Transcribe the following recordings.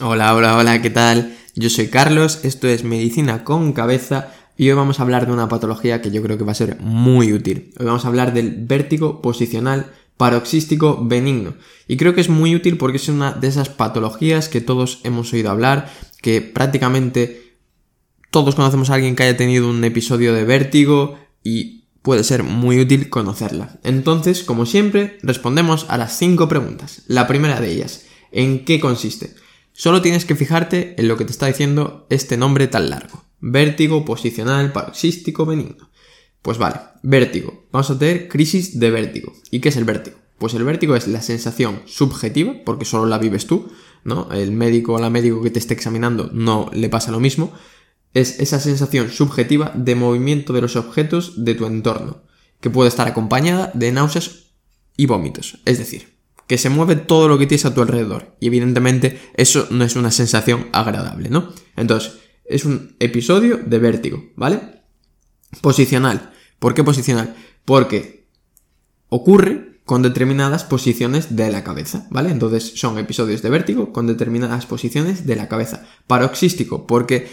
Hola, hola, hola, ¿qué tal? Yo soy Carlos, esto es Medicina con Cabeza y hoy vamos a hablar de una patología que yo creo que va a ser muy útil. Hoy vamos a hablar del vértigo posicional paroxístico benigno. Y creo que es muy útil porque es una de esas patologías que todos hemos oído hablar, que prácticamente todos conocemos a alguien que haya tenido un episodio de vértigo y puede ser muy útil conocerla. Entonces, como siempre, respondemos a las cinco preguntas. La primera de ellas, ¿en qué consiste? Solo tienes que fijarte en lo que te está diciendo este nombre tan largo. Vértigo posicional paroxístico benigno. Pues vale, vértigo. Vamos a tener crisis de vértigo. ¿Y qué es el vértigo? Pues el vértigo es la sensación subjetiva, porque solo la vives tú, ¿no? El médico o la médico que te esté examinando no le pasa lo mismo. Es esa sensación subjetiva de movimiento de los objetos de tu entorno, que puede estar acompañada de náuseas y vómitos. Es decir, que se mueve todo lo que tienes a tu alrededor. Y evidentemente eso no es una sensación agradable, ¿no? Entonces, es un episodio de vértigo, ¿vale? Posicional. ¿Por qué posicional? Porque ocurre con determinadas posiciones de la cabeza, ¿vale? Entonces son episodios de vértigo con determinadas posiciones de la cabeza. Paroxístico, porque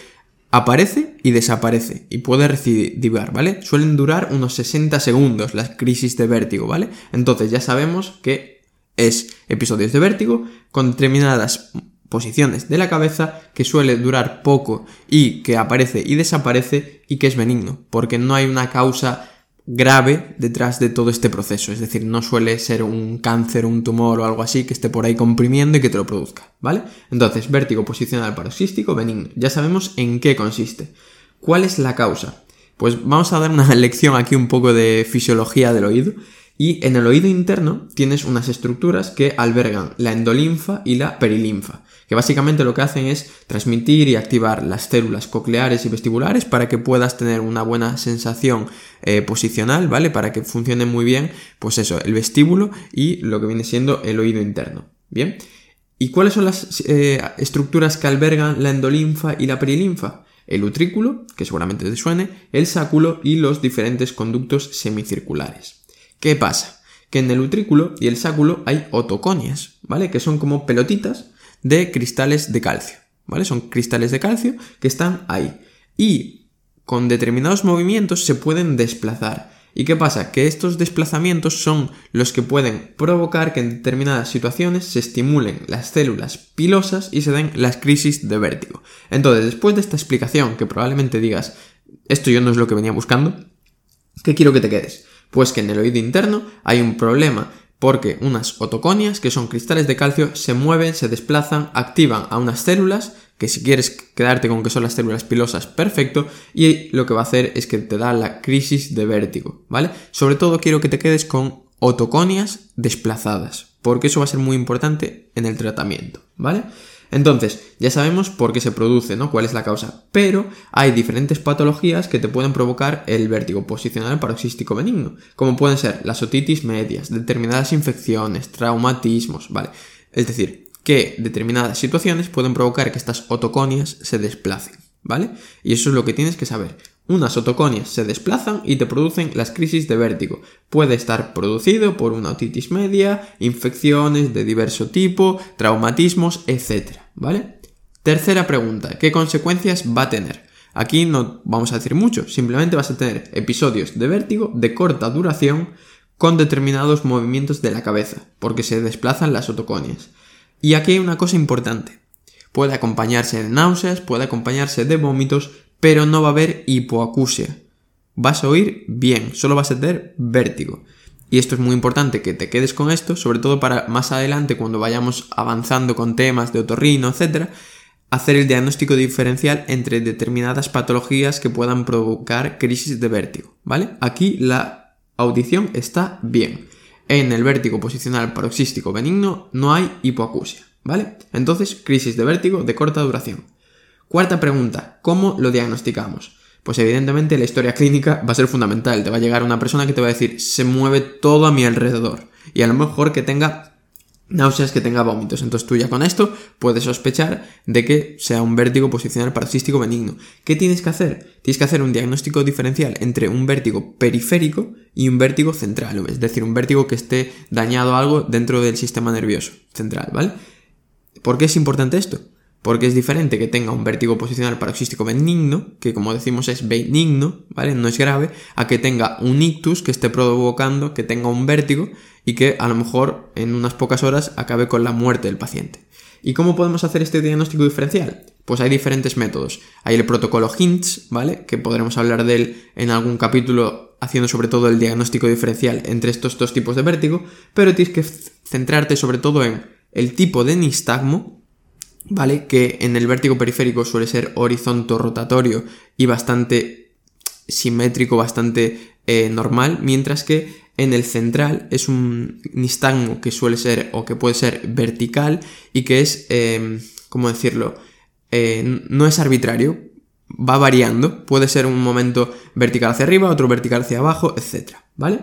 aparece y desaparece y puede recidivar, ¿vale? Suelen durar unos 60 segundos las crisis de vértigo, ¿vale? Entonces ya sabemos que es episodios de vértigo con determinadas posiciones de la cabeza que suele durar poco y que aparece y desaparece y que es benigno, porque no hay una causa grave detrás de todo este proceso, es decir, no suele ser un cáncer, un tumor o algo así que esté por ahí comprimiendo y que te lo produzca, ¿vale? Entonces, vértigo posicional paroxístico benigno, ya sabemos en qué consiste. ¿Cuál es la causa? Pues vamos a dar una lección aquí un poco de fisiología del oído y en el oído interno tienes unas estructuras que albergan la endolinfa y la perilinfa, que básicamente lo que hacen es transmitir y activar las células cocleares y vestibulares para que puedas tener una buena sensación eh, posicional, ¿vale? Para que funcione muy bien, pues eso, el vestíbulo y lo que viene siendo el oído interno. Bien. ¿Y cuáles son las eh, estructuras que albergan la endolinfa y la perilinfa? El utrículo, que seguramente te suene, el sáculo y los diferentes conductos semicirculares. ¿Qué pasa? Que en el utrículo y el sáculo hay otoconias, ¿vale? Que son como pelotitas de cristales de calcio, ¿vale? Son cristales de calcio que están ahí. Y con determinados movimientos se pueden desplazar. ¿Y qué pasa? Que estos desplazamientos son los que pueden provocar que en determinadas situaciones se estimulen las células pilosas y se den las crisis de vértigo. Entonces, después de esta explicación, que probablemente digas, esto yo no es lo que venía buscando, ¿qué quiero que te quedes? Pues que en el oído interno hay un problema porque unas otoconias, que son cristales de calcio, se mueven, se desplazan, activan a unas células, que si quieres quedarte con que son las células pilosas, perfecto, y lo que va a hacer es que te da la crisis de vértigo, ¿vale? Sobre todo quiero que te quedes con otoconias desplazadas, porque eso va a ser muy importante en el tratamiento, ¿vale? Entonces, ya sabemos por qué se produce, ¿no? ¿Cuál es la causa? Pero hay diferentes patologías que te pueden provocar el vértigo posicional paroxístico benigno, como pueden ser las otitis medias, determinadas infecciones, traumatismos, ¿vale? Es decir, que determinadas situaciones pueden provocar que estas otoconias se desplacen, ¿vale? Y eso es lo que tienes que saber. Unas otoconias se desplazan y te producen las crisis de vértigo. Puede estar producido por una otitis media, infecciones de diverso tipo, traumatismos, etc. ¿Vale? Tercera pregunta, ¿qué consecuencias va a tener? Aquí no vamos a decir mucho, simplemente vas a tener episodios de vértigo de corta duración con determinados movimientos de la cabeza, porque se desplazan las otoconias. Y aquí hay una cosa importante. Puede acompañarse de náuseas, puede acompañarse de vómitos, pero no va a haber hipoacusia. Vas a oír bien, solo vas a tener vértigo. Y esto es muy importante que te quedes con esto, sobre todo para más adelante cuando vayamos avanzando con temas de otorrino, etc., hacer el diagnóstico diferencial entre determinadas patologías que puedan provocar crisis de vértigo, ¿vale? Aquí la audición está bien. En el vértigo posicional paroxístico benigno no hay hipoacusia, ¿vale? Entonces, crisis de vértigo de corta duración. Cuarta pregunta, ¿cómo lo diagnosticamos? Pues evidentemente la historia clínica va a ser fundamental. Te va a llegar una persona que te va a decir, se mueve todo a mi alrededor. Y a lo mejor que tenga náuseas, que tenga vómitos. Entonces tú ya con esto puedes sospechar de que sea un vértigo posicional paroxístico benigno. ¿Qué tienes que hacer? Tienes que hacer un diagnóstico diferencial entre un vértigo periférico y un vértigo central, es decir, un vértigo que esté dañado algo dentro del sistema nervioso central, ¿vale? ¿Por qué es importante esto? Porque es diferente que tenga un vértigo posicional paroxístico benigno, que como decimos es benigno, ¿vale? No es grave, a que tenga un ictus que esté provocando que tenga un vértigo y que a lo mejor en unas pocas horas acabe con la muerte del paciente. ¿Y cómo podemos hacer este diagnóstico diferencial? Pues hay diferentes métodos. Hay el protocolo HINTS, ¿vale? Que podremos hablar de él en algún capítulo haciendo sobre todo el diagnóstico diferencial entre estos dos tipos de vértigo, pero tienes que centrarte sobre todo en el tipo de nistagmo ¿vale? Que en el vértigo periférico suele ser horizonto rotatorio y bastante simétrico, bastante eh, normal, mientras que en el central es un nistagmo que suele ser o que puede ser vertical y que es, eh, ¿cómo decirlo? Eh, no es arbitrario, va variando, puede ser un momento vertical hacia arriba, otro vertical hacia abajo, etc. ¿Vale?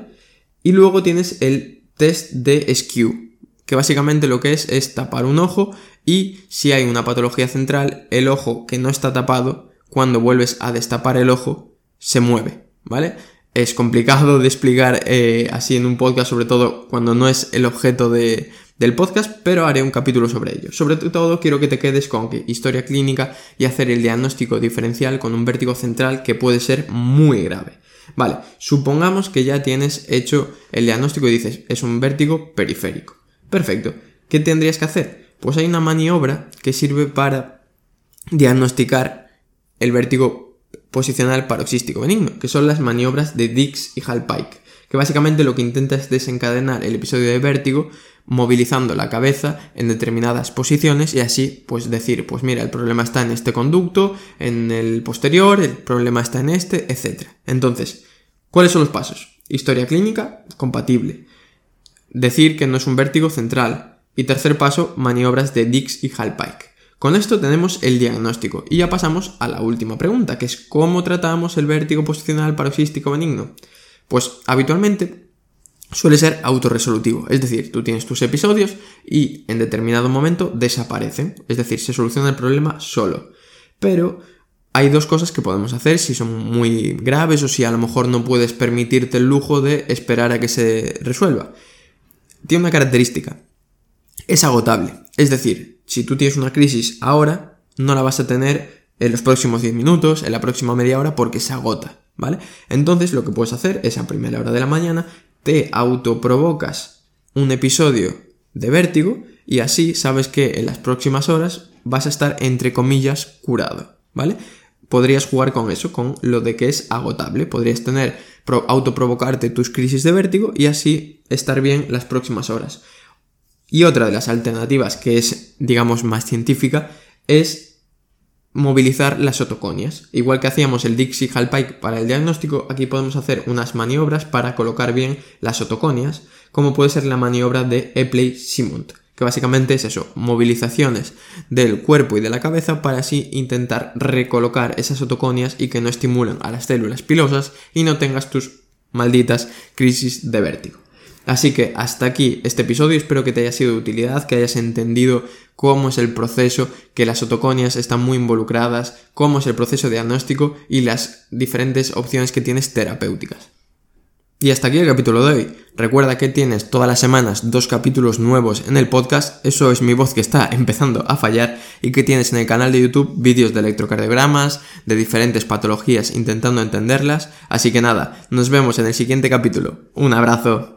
Y luego tienes el test de skew, que básicamente lo que es es tapar un ojo y si hay una patología central, el ojo que no está tapado, cuando vuelves a destapar el ojo, se mueve, ¿vale? Es complicado de explicar eh, así en un podcast, sobre todo cuando no es el objeto de, del podcast, pero haré un capítulo sobre ello. Sobre todo quiero que te quedes con que historia clínica y hacer el diagnóstico diferencial con un vértigo central que puede ser muy grave. Vale, supongamos que ya tienes hecho el diagnóstico y dices, es un vértigo periférico. Perfecto. ¿Qué tendrías que hacer? Pues hay una maniobra que sirve para diagnosticar el vértigo posicional paroxístico benigno, que son las maniobras de Dix y Hallpike, que básicamente lo que intenta es desencadenar el episodio de vértigo movilizando la cabeza en determinadas posiciones y así pues decir, pues mira, el problema está en este conducto, en el posterior, el problema está en este, etc. Entonces, ¿cuáles son los pasos? Historia clínica, compatible decir que no es un vértigo central. Y tercer paso, maniobras de Dix y Hallpike. Con esto tenemos el diagnóstico y ya pasamos a la última pregunta, que es ¿cómo tratamos el vértigo posicional paroxístico benigno? Pues habitualmente suele ser autorresolutivo, es decir, tú tienes tus episodios y en determinado momento desaparecen, es decir, se soluciona el problema solo. Pero hay dos cosas que podemos hacer si son muy graves o si a lo mejor no puedes permitirte el lujo de esperar a que se resuelva tiene una característica. Es agotable. Es decir, si tú tienes una crisis ahora, no la vas a tener en los próximos 10 minutos, en la próxima media hora, porque se agota, ¿vale? Entonces lo que puedes hacer es a primera hora de la mañana, te autoprovocas un episodio de vértigo y así sabes que en las próximas horas vas a estar entre comillas curado, ¿vale? Podrías jugar con eso, con lo de que es agotable, podrías tener autoprovocarte tus crisis de vértigo y así estar bien las próximas horas. Y otra de las alternativas que es, digamos, más científica es movilizar las otoconias. Igual que hacíamos el Dixie Hallpike para el diagnóstico, aquí podemos hacer unas maniobras para colocar bien las otoconias, como puede ser la maniobra de Epley-Simont que básicamente es eso, movilizaciones del cuerpo y de la cabeza para así intentar recolocar esas otoconias y que no estimulen a las células pilosas y no tengas tus malditas crisis de vértigo. Así que hasta aquí este episodio, espero que te haya sido de utilidad, que hayas entendido cómo es el proceso, que las otoconias están muy involucradas, cómo es el proceso diagnóstico y las diferentes opciones que tienes terapéuticas. Y hasta aquí el capítulo de hoy. Recuerda que tienes todas las semanas dos capítulos nuevos en el podcast, eso es mi voz que está empezando a fallar, y que tienes en el canal de YouTube vídeos de electrocardiogramas, de diferentes patologías intentando entenderlas. Así que nada, nos vemos en el siguiente capítulo. Un abrazo.